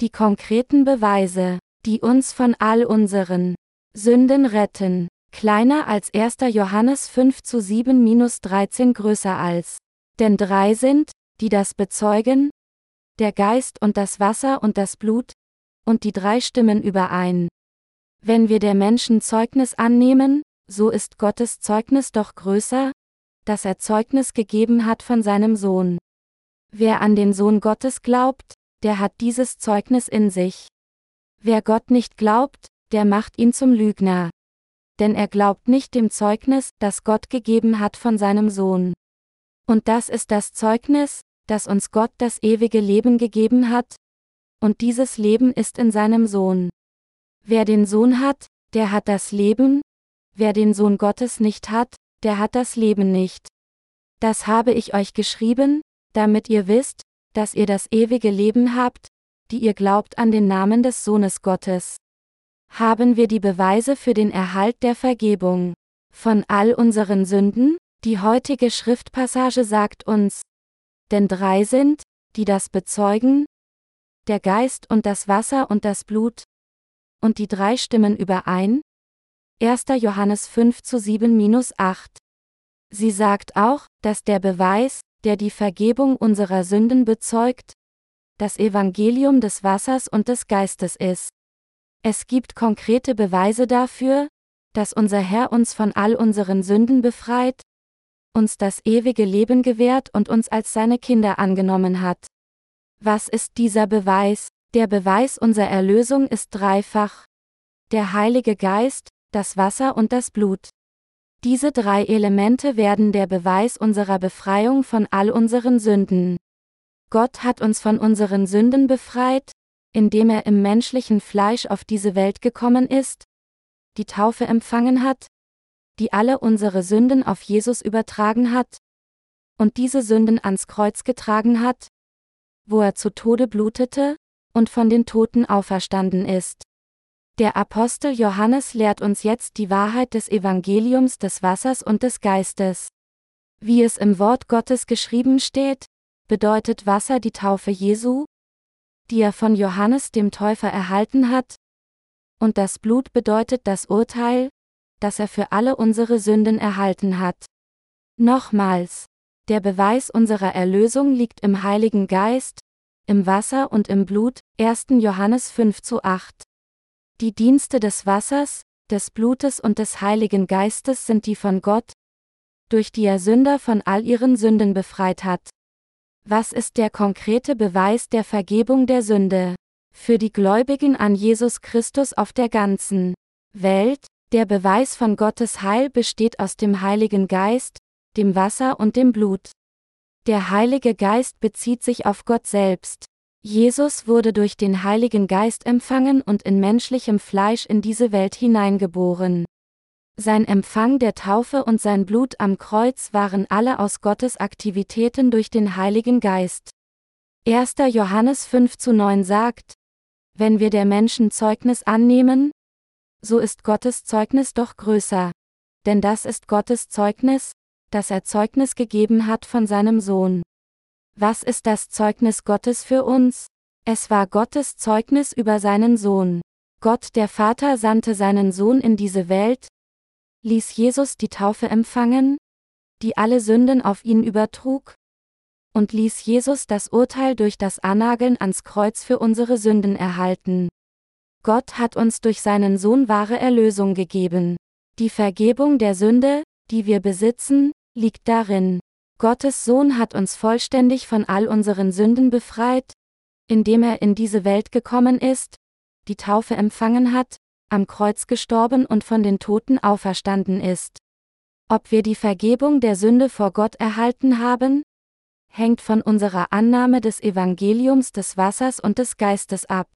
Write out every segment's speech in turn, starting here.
Die konkreten Beweise, die uns von all unseren Sünden retten. Kleiner als 1. Johannes 5 zu 7 minus 13 größer als. Denn drei sind, die das bezeugen, der Geist und das Wasser und das Blut, und die drei stimmen überein. Wenn wir der Menschen Zeugnis annehmen, so ist Gottes Zeugnis doch größer, dass er Zeugnis gegeben hat von seinem Sohn. Wer an den Sohn Gottes glaubt, der hat dieses Zeugnis in sich. Wer Gott nicht glaubt, der macht ihn zum Lügner. Denn er glaubt nicht dem Zeugnis, das Gott gegeben hat von seinem Sohn. Und das ist das Zeugnis, dass uns Gott das ewige Leben gegeben hat, und dieses Leben ist in seinem Sohn. Wer den Sohn hat, der hat das Leben, wer den Sohn Gottes nicht hat, der hat das Leben nicht. Das habe ich euch geschrieben, damit ihr wisst, dass ihr das ewige Leben habt, die ihr glaubt an den Namen des Sohnes Gottes. Haben wir die Beweise für den Erhalt der Vergebung von all unseren Sünden? Die heutige Schriftpassage sagt uns, denn drei sind, die das bezeugen, der Geist und das Wasser und das Blut, und die drei stimmen überein? 1. Johannes 5 zu 7 minus 8. Sie sagt auch, dass der Beweis, der die Vergebung unserer Sünden bezeugt, das Evangelium des Wassers und des Geistes ist. Es gibt konkrete Beweise dafür, dass unser Herr uns von all unseren Sünden befreit, uns das ewige Leben gewährt und uns als seine Kinder angenommen hat. Was ist dieser Beweis? Der Beweis unserer Erlösung ist dreifach. Der Heilige Geist, das Wasser und das Blut. Diese drei Elemente werden der Beweis unserer Befreiung von all unseren Sünden. Gott hat uns von unseren Sünden befreit, indem er im menschlichen Fleisch auf diese Welt gekommen ist, die Taufe empfangen hat, die alle unsere Sünden auf Jesus übertragen hat, und diese Sünden ans Kreuz getragen hat, wo er zu Tode blutete, und von den Toten auferstanden ist. Der Apostel Johannes lehrt uns jetzt die Wahrheit des Evangeliums des Wassers und des Geistes. Wie es im Wort Gottes geschrieben steht, bedeutet Wasser die Taufe Jesu, die er von Johannes dem Täufer erhalten hat, und das Blut bedeutet das Urteil, das er für alle unsere Sünden erhalten hat. Nochmals, der Beweis unserer Erlösung liegt im Heiligen Geist, im Wasser und im Blut, 1. Johannes 5 zu 8. Die Dienste des Wassers, des Blutes und des Heiligen Geistes sind die von Gott, durch die er Sünder von all ihren Sünden befreit hat. Was ist der konkrete Beweis der Vergebung der Sünde? Für die Gläubigen an Jesus Christus auf der ganzen Welt, der Beweis von Gottes Heil besteht aus dem Heiligen Geist, dem Wasser und dem Blut. Der Heilige Geist bezieht sich auf Gott selbst. Jesus wurde durch den Heiligen Geist empfangen und in menschlichem Fleisch in diese Welt hineingeboren. Sein Empfang der Taufe und sein Blut am Kreuz waren alle aus Gottes Aktivitäten durch den Heiligen Geist. 1. Johannes 5 zu 9 sagt, wenn wir der Menschen Zeugnis annehmen, so ist Gottes Zeugnis doch größer. Denn das ist Gottes Zeugnis, dass er Zeugnis gegeben hat von seinem Sohn. Was ist das Zeugnis Gottes für uns? Es war Gottes Zeugnis über seinen Sohn. Gott der Vater sandte seinen Sohn in diese Welt, ließ Jesus die Taufe empfangen, die alle Sünden auf ihn übertrug, und ließ Jesus das Urteil durch das Annageln ans Kreuz für unsere Sünden erhalten. Gott hat uns durch seinen Sohn wahre Erlösung gegeben. Die Vergebung der Sünde, die wir besitzen, liegt darin. Gottes Sohn hat uns vollständig von all unseren Sünden befreit, indem er in diese Welt gekommen ist, die Taufe empfangen hat, am Kreuz gestorben und von den Toten auferstanden ist. Ob wir die Vergebung der Sünde vor Gott erhalten haben? hängt von unserer Annahme des Evangeliums des Wassers und des Geistes ab.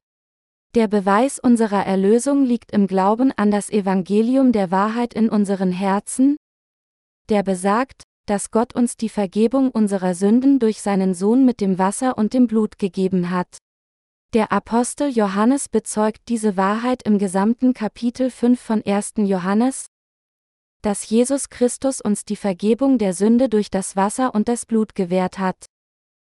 Der Beweis unserer Erlösung liegt im Glauben an das Evangelium der Wahrheit in unseren Herzen, der besagt, dass Gott uns die Vergebung unserer Sünden durch seinen Sohn mit dem Wasser und dem Blut gegeben hat. Der Apostel Johannes bezeugt diese Wahrheit im gesamten Kapitel 5 von 1. Johannes, dass Jesus Christus uns die Vergebung der Sünde durch das Wasser und das Blut gewährt hat.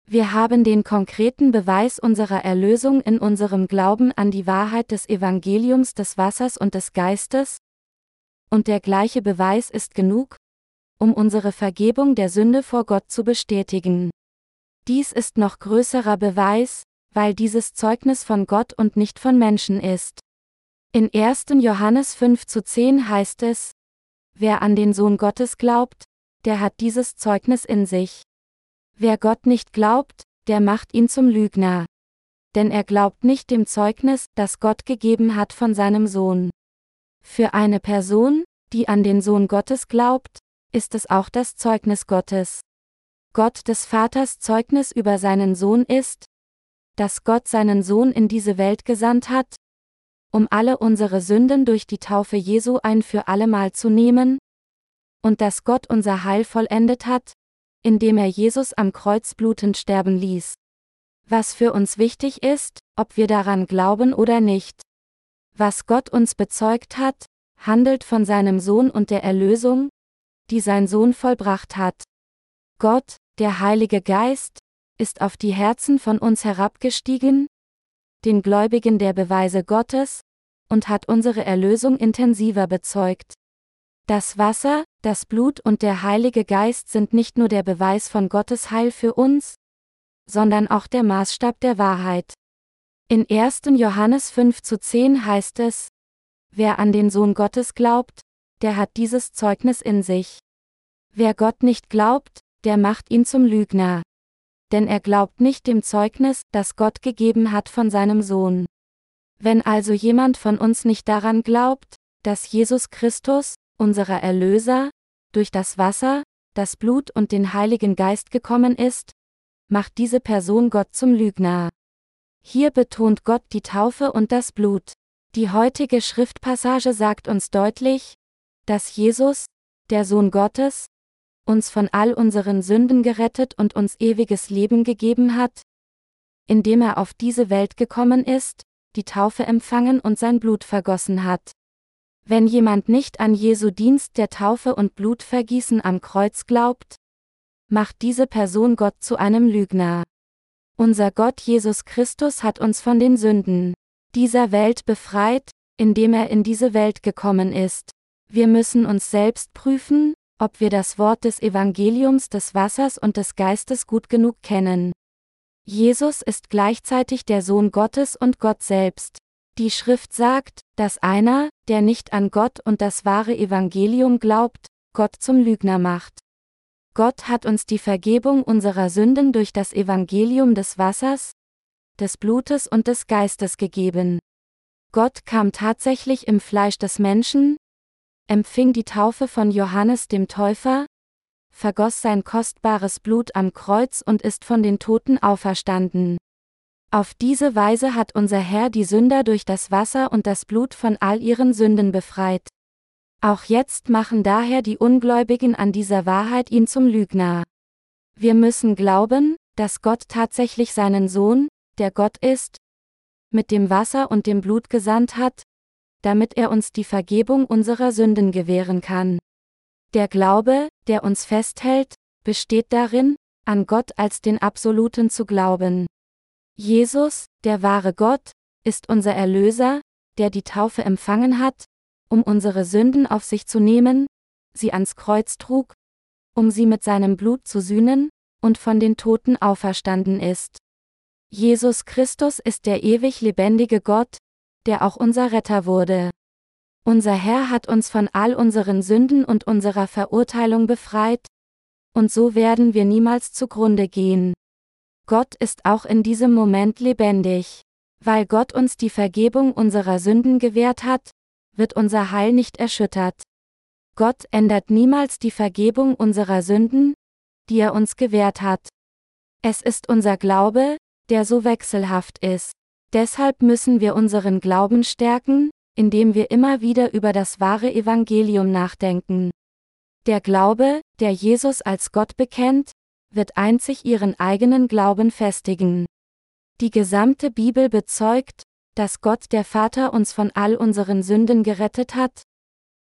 Wir haben den konkreten Beweis unserer Erlösung in unserem Glauben an die Wahrheit des Evangeliums des Wassers und des Geistes, und der gleiche Beweis ist genug, um unsere Vergebung der Sünde vor Gott zu bestätigen. Dies ist noch größerer Beweis, weil dieses Zeugnis von Gott und nicht von Menschen ist. In 1. Johannes 5 zu 10 heißt es, Wer an den Sohn Gottes glaubt, der hat dieses Zeugnis in sich. Wer Gott nicht glaubt, der macht ihn zum Lügner. Denn er glaubt nicht dem Zeugnis, das Gott gegeben hat von seinem Sohn. Für eine Person, die an den Sohn Gottes glaubt, ist es auch das Zeugnis Gottes. Gott des Vaters Zeugnis über seinen Sohn ist, dass Gott seinen Sohn in diese Welt gesandt hat, um alle unsere Sünden durch die Taufe Jesu ein für allemal zu nehmen, und dass Gott unser Heil vollendet hat, indem er Jesus am Kreuz blutend sterben ließ. Was für uns wichtig ist, ob wir daran glauben oder nicht. Was Gott uns bezeugt hat, handelt von seinem Sohn und der Erlösung, die sein Sohn vollbracht hat. Gott, der Heilige Geist, ist auf die Herzen von uns herabgestiegen, den Gläubigen der Beweise Gottes, und hat unsere Erlösung intensiver bezeugt. Das Wasser, das Blut und der Heilige Geist sind nicht nur der Beweis von Gottes Heil für uns, sondern auch der Maßstab der Wahrheit. In 1. Johannes 5 zu 10 heißt es, Wer an den Sohn Gottes glaubt, der hat dieses Zeugnis in sich. Wer Gott nicht glaubt, der macht ihn zum Lügner denn er glaubt nicht dem Zeugnis, das Gott gegeben hat von seinem Sohn. Wenn also jemand von uns nicht daran glaubt, dass Jesus Christus, unserer Erlöser, durch das Wasser, das Blut und den Heiligen Geist gekommen ist, macht diese Person Gott zum Lügner. Hier betont Gott die Taufe und das Blut. Die heutige Schriftpassage sagt uns deutlich, dass Jesus, der Sohn Gottes, uns von all unseren Sünden gerettet und uns ewiges Leben gegeben hat? Indem er auf diese Welt gekommen ist, die Taufe empfangen und sein Blut vergossen hat. Wenn jemand nicht an Jesu Dienst der Taufe und Blutvergießen am Kreuz glaubt, macht diese Person Gott zu einem Lügner. Unser Gott Jesus Christus hat uns von den Sünden dieser Welt befreit, indem er in diese Welt gekommen ist. Wir müssen uns selbst prüfen, ob wir das Wort des Evangeliums des Wassers und des Geistes gut genug kennen. Jesus ist gleichzeitig der Sohn Gottes und Gott selbst. Die Schrift sagt, dass einer, der nicht an Gott und das wahre Evangelium glaubt, Gott zum Lügner macht. Gott hat uns die Vergebung unserer Sünden durch das Evangelium des Wassers, des Blutes und des Geistes gegeben. Gott kam tatsächlich im Fleisch des Menschen, empfing die Taufe von Johannes dem Täufer, vergoss sein kostbares Blut am Kreuz und ist von den Toten auferstanden. Auf diese Weise hat unser Herr die Sünder durch das Wasser und das Blut von all ihren Sünden befreit. Auch jetzt machen daher die Ungläubigen an dieser Wahrheit ihn zum Lügner. Wir müssen glauben, dass Gott tatsächlich seinen Sohn, der Gott ist, mit dem Wasser und dem Blut gesandt hat, damit er uns die Vergebung unserer Sünden gewähren kann. Der Glaube, der uns festhält, besteht darin, an Gott als den Absoluten zu glauben. Jesus, der wahre Gott, ist unser Erlöser, der die Taufe empfangen hat, um unsere Sünden auf sich zu nehmen, sie ans Kreuz trug, um sie mit seinem Blut zu sühnen, und von den Toten auferstanden ist. Jesus Christus ist der ewig lebendige Gott, der auch unser Retter wurde. Unser Herr hat uns von all unseren Sünden und unserer Verurteilung befreit, und so werden wir niemals zugrunde gehen. Gott ist auch in diesem Moment lebendig. Weil Gott uns die Vergebung unserer Sünden gewährt hat, wird unser Heil nicht erschüttert. Gott ändert niemals die Vergebung unserer Sünden, die er uns gewährt hat. Es ist unser Glaube, der so wechselhaft ist. Deshalb müssen wir unseren Glauben stärken, indem wir immer wieder über das wahre Evangelium nachdenken. Der Glaube, der Jesus als Gott bekennt, wird einzig ihren eigenen Glauben festigen. Die gesamte Bibel bezeugt, dass Gott der Vater uns von all unseren Sünden gerettet hat,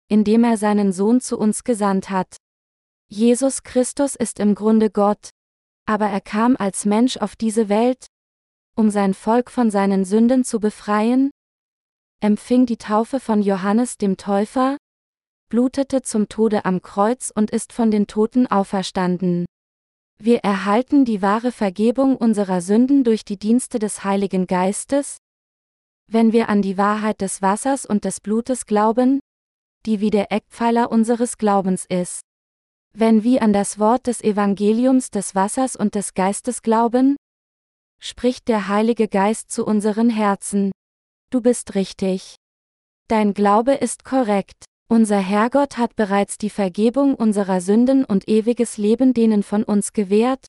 indem er seinen Sohn zu uns gesandt hat. Jesus Christus ist im Grunde Gott, aber er kam als Mensch auf diese Welt, um sein Volk von seinen Sünden zu befreien, empfing die Taufe von Johannes dem Täufer, blutete zum Tode am Kreuz und ist von den Toten auferstanden. Wir erhalten die wahre Vergebung unserer Sünden durch die Dienste des Heiligen Geistes, wenn wir an die Wahrheit des Wassers und des Blutes glauben, die wie der Eckpfeiler unseres Glaubens ist. Wenn wir an das Wort des Evangeliums des Wassers und des Geistes glauben, spricht der Heilige Geist zu unseren Herzen. Du bist richtig. Dein Glaube ist korrekt. Unser Herrgott hat bereits die Vergebung unserer Sünden und ewiges Leben denen von uns gewährt,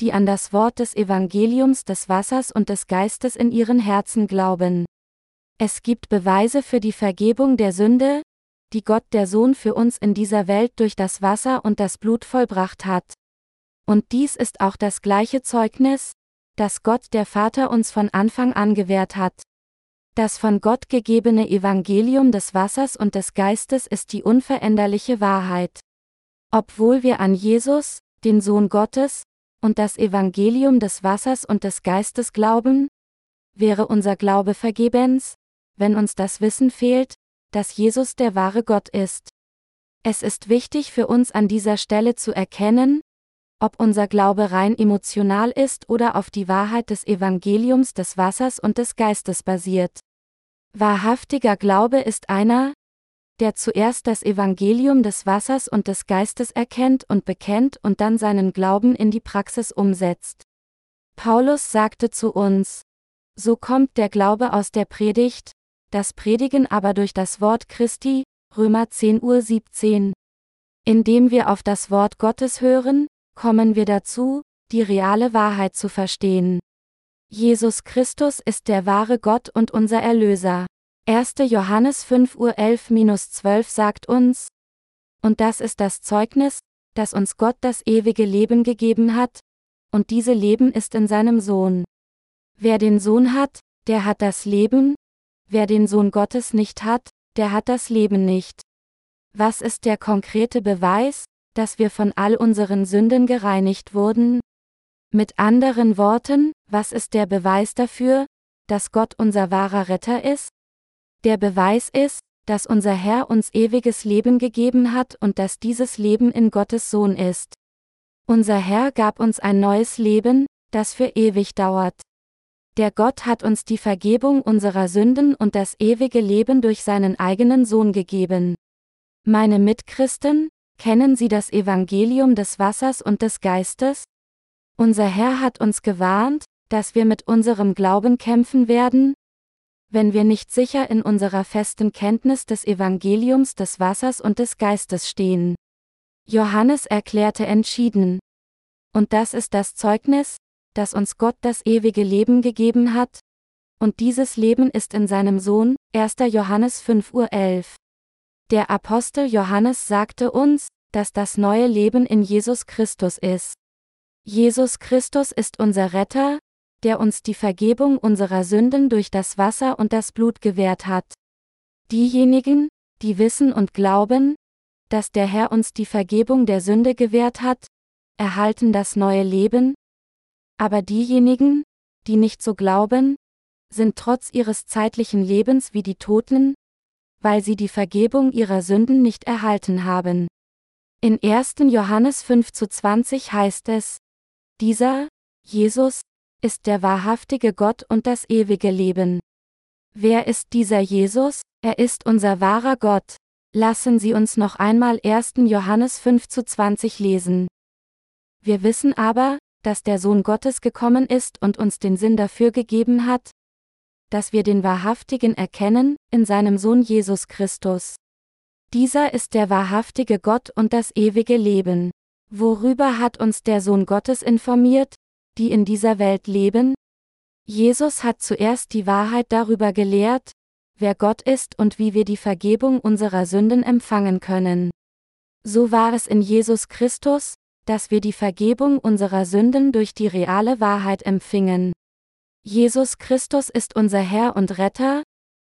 die an das Wort des Evangeliums des Wassers und des Geistes in ihren Herzen glauben. Es gibt Beweise für die Vergebung der Sünde, die Gott der Sohn für uns in dieser Welt durch das Wasser und das Blut vollbracht hat. Und dies ist auch das gleiche Zeugnis, das Gott der Vater uns von Anfang an gewährt hat. Das von Gott gegebene Evangelium des Wassers und des Geistes ist die unveränderliche Wahrheit. Obwohl wir an Jesus, den Sohn Gottes, und das Evangelium des Wassers und des Geistes glauben, wäre unser Glaube vergebens, wenn uns das Wissen fehlt, dass Jesus der wahre Gott ist. Es ist wichtig für uns an dieser Stelle zu erkennen, ob unser Glaube rein emotional ist oder auf die Wahrheit des Evangeliums des Wassers und des Geistes basiert. Wahrhaftiger Glaube ist einer, der zuerst das Evangelium des Wassers und des Geistes erkennt und bekennt und dann seinen Glauben in die Praxis umsetzt. Paulus sagte zu uns, so kommt der Glaube aus der Predigt, das Predigen aber durch das Wort Christi, Römer 10 Uhr 17. Indem wir auf das Wort Gottes hören, kommen wir dazu, die reale Wahrheit zu verstehen. Jesus Christus ist der wahre Gott und unser Erlöser. 1. Johannes 5 Uhr 11-12 sagt uns, und das ist das Zeugnis, dass uns Gott das ewige Leben gegeben hat, und diese Leben ist in seinem Sohn. Wer den Sohn hat, der hat das Leben, wer den Sohn Gottes nicht hat, der hat das Leben nicht. Was ist der konkrete Beweis, dass wir von all unseren Sünden gereinigt wurden? Mit anderen Worten, was ist der Beweis dafür, dass Gott unser wahrer Retter ist? Der Beweis ist, dass unser Herr uns ewiges Leben gegeben hat und dass dieses Leben in Gottes Sohn ist. Unser Herr gab uns ein neues Leben, das für ewig dauert. Der Gott hat uns die Vergebung unserer Sünden und das ewige Leben durch seinen eigenen Sohn gegeben. Meine Mitchristen, Kennen Sie das Evangelium des Wassers und des Geistes? Unser Herr hat uns gewarnt, dass wir mit unserem Glauben kämpfen werden, wenn wir nicht sicher in unserer festen Kenntnis des Evangeliums des Wassers und des Geistes stehen. Johannes erklärte entschieden. Und das ist das Zeugnis, dass uns Gott das ewige Leben gegeben hat, und dieses Leben ist in seinem Sohn, 1. Johannes 5 Uhr 11. Der Apostel Johannes sagte uns, dass das neue Leben in Jesus Christus ist. Jesus Christus ist unser Retter, der uns die Vergebung unserer Sünden durch das Wasser und das Blut gewährt hat. Diejenigen, die wissen und glauben, dass der Herr uns die Vergebung der Sünde gewährt hat, erhalten das neue Leben, aber diejenigen, die nicht so glauben, sind trotz ihres zeitlichen Lebens wie die Toten, weil sie die Vergebung ihrer Sünden nicht erhalten haben. In 1. Johannes 5 zu 20 heißt es, dieser, Jesus, ist der wahrhaftige Gott und das ewige Leben. Wer ist dieser Jesus? Er ist unser wahrer Gott. Lassen Sie uns noch einmal 1. Johannes 5 zu 20 lesen. Wir wissen aber, dass der Sohn Gottes gekommen ist und uns den Sinn dafür gegeben hat, dass wir den Wahrhaftigen erkennen, in seinem Sohn Jesus Christus. Dieser ist der wahrhaftige Gott und das ewige Leben. Worüber hat uns der Sohn Gottes informiert, die in dieser Welt leben? Jesus hat zuerst die Wahrheit darüber gelehrt, wer Gott ist und wie wir die Vergebung unserer Sünden empfangen können. So war es in Jesus Christus, dass wir die Vergebung unserer Sünden durch die reale Wahrheit empfingen. Jesus Christus ist unser Herr und Retter,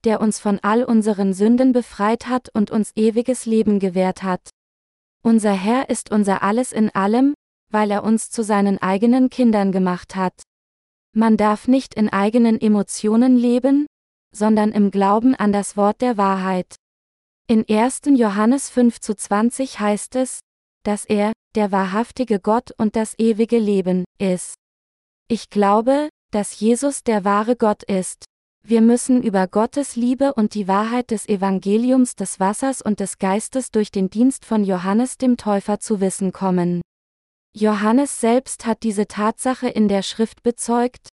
der uns von all unseren Sünden befreit hat und uns ewiges Leben gewährt hat. Unser Herr ist unser Alles in allem, weil er uns zu seinen eigenen Kindern gemacht hat. Man darf nicht in eigenen Emotionen leben, sondern im Glauben an das Wort der Wahrheit. In 1. Johannes 5 zu 20 heißt es, dass er, der wahrhaftige Gott und das ewige Leben, ist. Ich glaube, dass Jesus der wahre Gott ist. Wir müssen über Gottes Liebe und die Wahrheit des Evangeliums des Wassers und des Geistes durch den Dienst von Johannes dem Täufer zu wissen kommen. Johannes selbst hat diese Tatsache in der Schrift bezeugt.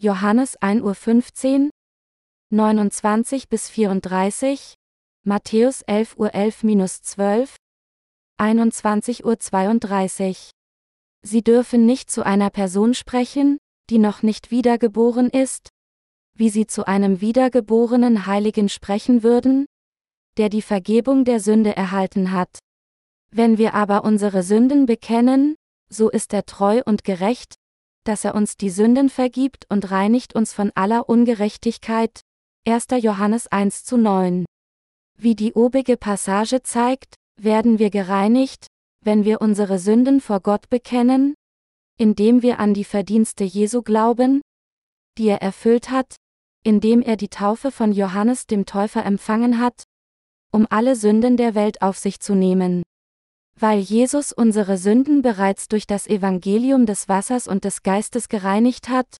Johannes 1.15 Uhr, 29 bis 34, Matthäus 11 Uhr 11-12, 21 Uhr 32. Sie dürfen nicht zu einer Person sprechen, die noch nicht wiedergeboren ist, wie sie zu einem wiedergeborenen Heiligen sprechen würden, der die Vergebung der Sünde erhalten hat. Wenn wir aber unsere Sünden bekennen, so ist er treu und gerecht, dass er uns die Sünden vergibt und reinigt uns von aller Ungerechtigkeit. 1. Johannes 1 zu 9. Wie die obige Passage zeigt, werden wir gereinigt, wenn wir unsere Sünden vor Gott bekennen, indem wir an die Verdienste Jesu glauben, die er erfüllt hat, indem er die Taufe von Johannes dem Täufer empfangen hat, um alle Sünden der Welt auf sich zu nehmen. Weil Jesus unsere Sünden bereits durch das Evangelium des Wassers und des Geistes gereinigt hat,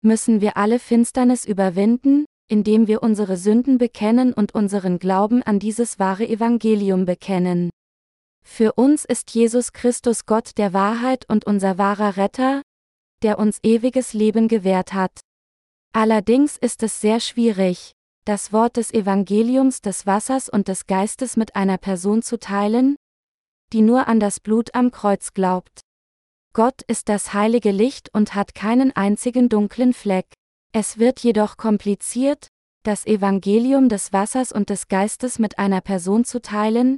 müssen wir alle Finsternis überwinden, indem wir unsere Sünden bekennen und unseren Glauben an dieses wahre Evangelium bekennen. Für uns ist Jesus Christus Gott der Wahrheit und unser wahrer Retter, der uns ewiges Leben gewährt hat. Allerdings ist es sehr schwierig, das Wort des Evangeliums des Wassers und des Geistes mit einer Person zu teilen, die nur an das Blut am Kreuz glaubt. Gott ist das heilige Licht und hat keinen einzigen dunklen Fleck. Es wird jedoch kompliziert, das Evangelium des Wassers und des Geistes mit einer Person zu teilen,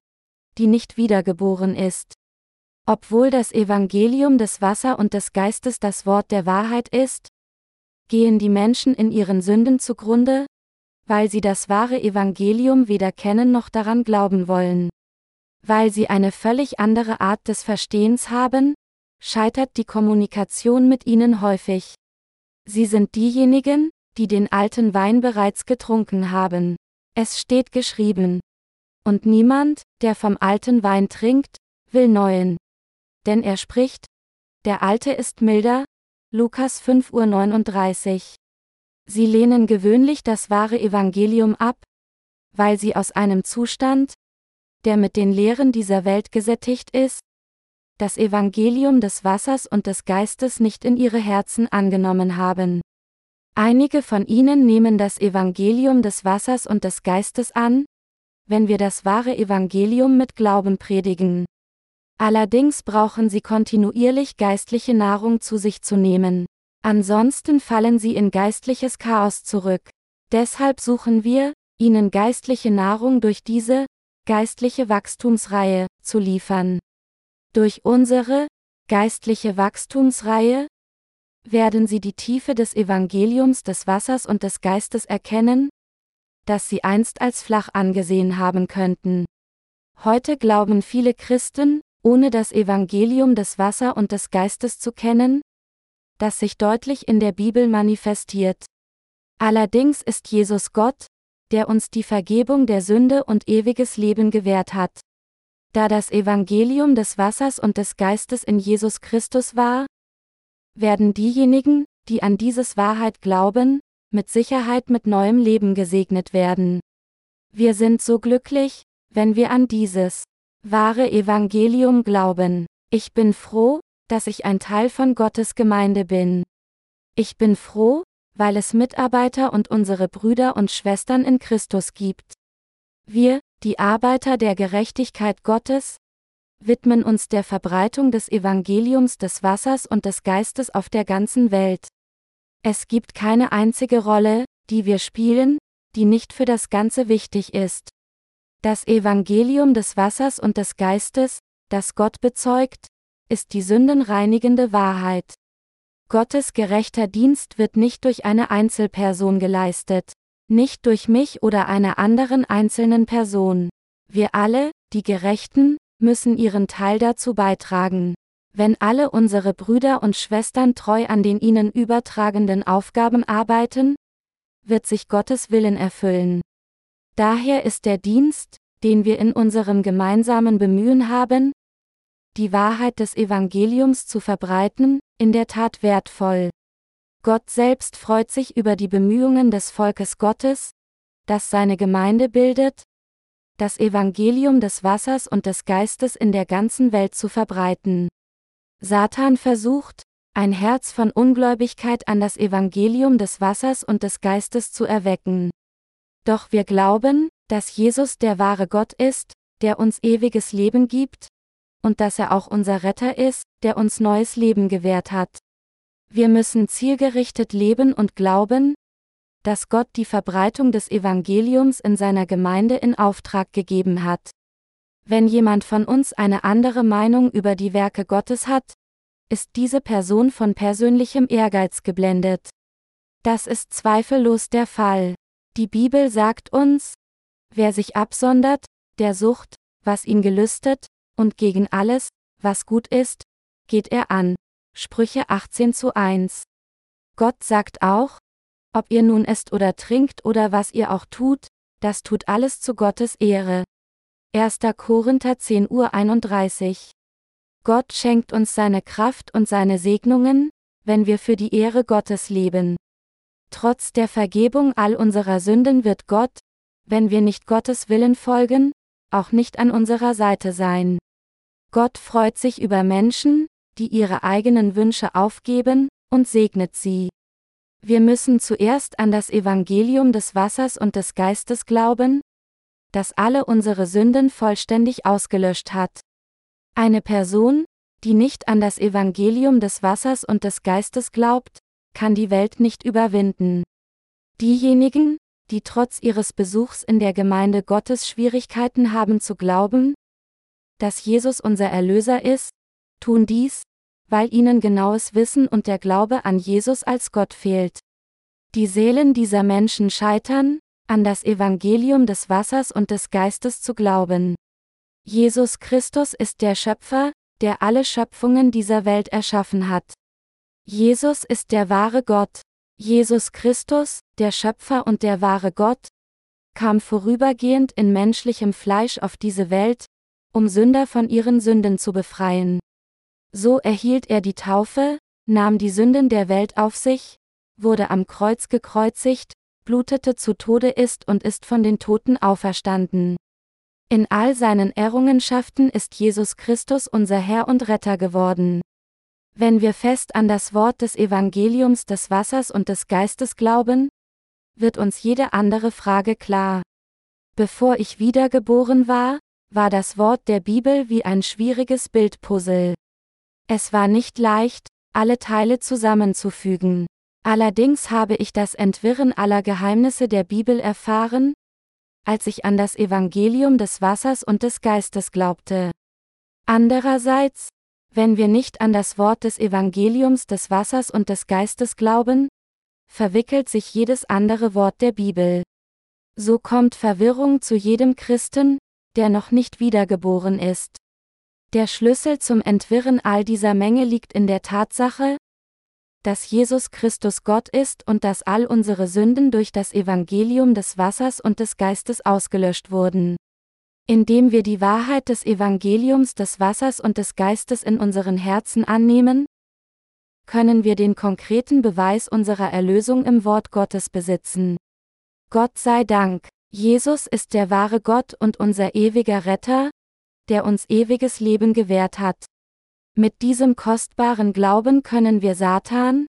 die nicht wiedergeboren ist. Obwohl das Evangelium des Wasser und des Geistes das Wort der Wahrheit ist, gehen die Menschen in ihren Sünden zugrunde, weil sie das wahre Evangelium weder kennen noch daran glauben wollen. Weil sie eine völlig andere Art des Verstehens haben, scheitert die Kommunikation mit ihnen häufig. Sie sind diejenigen, die den alten Wein bereits getrunken haben. Es steht geschrieben. Und niemand, der vom alten Wein trinkt, will neuen. Denn er spricht, der alte ist milder, Lukas 5.39 Uhr. Sie lehnen gewöhnlich das wahre Evangelium ab, weil sie aus einem Zustand, der mit den Lehren dieser Welt gesättigt ist, das Evangelium des Wassers und des Geistes nicht in ihre Herzen angenommen haben. Einige von ihnen nehmen das Evangelium des Wassers und des Geistes an, wenn wir das wahre Evangelium mit Glauben predigen. Allerdings brauchen sie kontinuierlich geistliche Nahrung zu sich zu nehmen. Ansonsten fallen sie in geistliches Chaos zurück. Deshalb suchen wir, ihnen geistliche Nahrung durch diese, geistliche Wachstumsreihe, zu liefern. Durch unsere, geistliche Wachstumsreihe, werden sie die Tiefe des Evangeliums des Wassers und des Geistes erkennen, das sie einst als flach angesehen haben könnten. Heute glauben viele Christen, ohne das Evangelium des Wasser und des Geistes zu kennen, das sich deutlich in der Bibel manifestiert. Allerdings ist Jesus Gott, der uns die Vergebung der Sünde und ewiges Leben gewährt hat. Da das Evangelium des Wassers und des Geistes in Jesus Christus war, werden diejenigen, die an dieses Wahrheit glauben, mit Sicherheit mit neuem Leben gesegnet werden. Wir sind so glücklich, wenn wir an dieses wahre Evangelium glauben. Ich bin froh, dass ich ein Teil von Gottes Gemeinde bin. Ich bin froh, weil es Mitarbeiter und unsere Brüder und Schwestern in Christus gibt. Wir, die Arbeiter der Gerechtigkeit Gottes, widmen uns der Verbreitung des Evangeliums des Wassers und des Geistes auf der ganzen Welt. Es gibt keine einzige Rolle, die wir spielen, die nicht für das Ganze wichtig ist. Das Evangelium des Wassers und des Geistes, das Gott bezeugt, ist die sündenreinigende Wahrheit. Gottes gerechter Dienst wird nicht durch eine Einzelperson geleistet, nicht durch mich oder einer anderen einzelnen Person. Wir alle, die Gerechten, müssen ihren Teil dazu beitragen. Wenn alle unsere Brüder und Schwestern treu an den ihnen übertragenden Aufgaben arbeiten, wird sich Gottes Willen erfüllen. Daher ist der Dienst, den wir in unserem gemeinsamen Bemühen haben, die Wahrheit des Evangeliums zu verbreiten, in der Tat wertvoll. Gott selbst freut sich über die Bemühungen des Volkes Gottes, das seine Gemeinde bildet, das Evangelium des Wassers und des Geistes in der ganzen Welt zu verbreiten. Satan versucht, ein Herz von Ungläubigkeit an das Evangelium des Wassers und des Geistes zu erwecken. Doch wir glauben, dass Jesus der wahre Gott ist, der uns ewiges Leben gibt, und dass er auch unser Retter ist, der uns neues Leben gewährt hat. Wir müssen zielgerichtet leben und glauben, dass Gott die Verbreitung des Evangeliums in seiner Gemeinde in Auftrag gegeben hat. Wenn jemand von uns eine andere Meinung über die Werke Gottes hat, ist diese Person von persönlichem Ehrgeiz geblendet. Das ist zweifellos der Fall. Die Bibel sagt uns, wer sich absondert, der sucht, was ihn gelüstet, und gegen alles, was gut ist, geht er an. Sprüche 18 zu 1. Gott sagt auch, ob ihr nun esst oder trinkt oder was ihr auch tut, das tut alles zu Gottes Ehre. 1. Korinther 10 Uhr 31. Gott schenkt uns seine Kraft und seine Segnungen, wenn wir für die Ehre Gottes leben. Trotz der Vergebung all unserer Sünden wird Gott, wenn wir nicht Gottes Willen folgen, auch nicht an unserer Seite sein. Gott freut sich über Menschen, die ihre eigenen Wünsche aufgeben, und segnet sie. Wir müssen zuerst an das Evangelium des Wassers und des Geistes glauben, das alle unsere Sünden vollständig ausgelöscht hat. Eine Person, die nicht an das Evangelium des Wassers und des Geistes glaubt, kann die Welt nicht überwinden. Diejenigen, die trotz ihres Besuchs in der Gemeinde Gottes Schwierigkeiten haben zu glauben, dass Jesus unser Erlöser ist, tun dies, weil ihnen genaues Wissen und der Glaube an Jesus als Gott fehlt. Die Seelen dieser Menschen scheitern, an das Evangelium des Wassers und des Geistes zu glauben. Jesus Christus ist der Schöpfer, der alle Schöpfungen dieser Welt erschaffen hat. Jesus ist der wahre Gott. Jesus Christus, der Schöpfer und der wahre Gott, kam vorübergehend in menschlichem Fleisch auf diese Welt, um Sünder von ihren Sünden zu befreien. So erhielt er die Taufe, nahm die Sünden der Welt auf sich, wurde am Kreuz gekreuzigt, blutete zu Tode ist und ist von den Toten auferstanden. In all seinen Errungenschaften ist Jesus Christus unser Herr und Retter geworden. Wenn wir fest an das Wort des Evangeliums des Wassers und des Geistes glauben, wird uns jede andere Frage klar. Bevor ich wiedergeboren war, war das Wort der Bibel wie ein schwieriges Bildpuzzle. Es war nicht leicht, alle Teile zusammenzufügen. Allerdings habe ich das Entwirren aller Geheimnisse der Bibel erfahren, als ich an das Evangelium des Wassers und des Geistes glaubte. Andererseits, wenn wir nicht an das Wort des Evangeliums des Wassers und des Geistes glauben, verwickelt sich jedes andere Wort der Bibel. So kommt Verwirrung zu jedem Christen, der noch nicht wiedergeboren ist. Der Schlüssel zum Entwirren all dieser Menge liegt in der Tatsache, dass Jesus Christus Gott ist und dass all unsere Sünden durch das Evangelium des Wassers und des Geistes ausgelöscht wurden. Indem wir die Wahrheit des Evangeliums des Wassers und des Geistes in unseren Herzen annehmen, können wir den konkreten Beweis unserer Erlösung im Wort Gottes besitzen. Gott sei Dank. Jesus ist der wahre Gott und unser ewiger Retter, der uns ewiges Leben gewährt hat. Mit diesem kostbaren Glauben können wir Satan,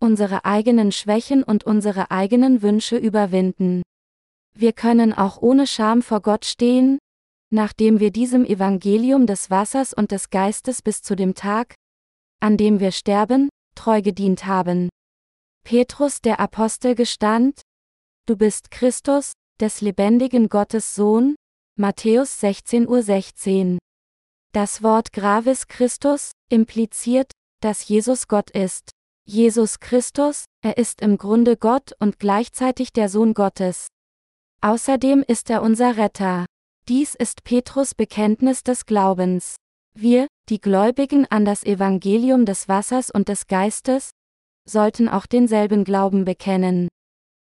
unsere eigenen Schwächen und unsere eigenen Wünsche überwinden. Wir können auch ohne Scham vor Gott stehen, nachdem wir diesem Evangelium des Wassers und des Geistes bis zu dem Tag, an dem wir sterben, treu gedient haben. Petrus der Apostel gestand, Du bist Christus, des lebendigen Gottes Sohn, Matthäus 16.16 Uhr. 16. Das Wort Gravis Christus impliziert, dass Jesus Gott ist. Jesus Christus, er ist im Grunde Gott und gleichzeitig der Sohn Gottes. Außerdem ist er unser Retter. Dies ist Petrus Bekenntnis des Glaubens. Wir, die Gläubigen an das Evangelium des Wassers und des Geistes, sollten auch denselben Glauben bekennen.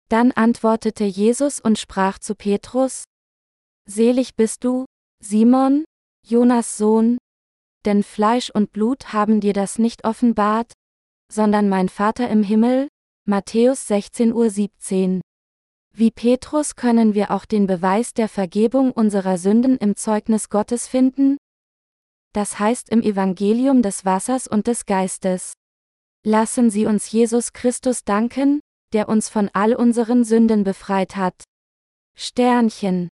Dann antwortete Jesus und sprach zu Petrus, Selig bist du, Simon, Jonas Sohn, denn Fleisch und Blut haben dir das nicht offenbart, sondern mein Vater im Himmel, Matthäus 16.17 Uhr. Wie Petrus können wir auch den Beweis der Vergebung unserer Sünden im Zeugnis Gottes finden? Das heißt im Evangelium des Wassers und des Geistes. Lassen Sie uns Jesus Christus danken, der uns von all unseren Sünden befreit hat. Sternchen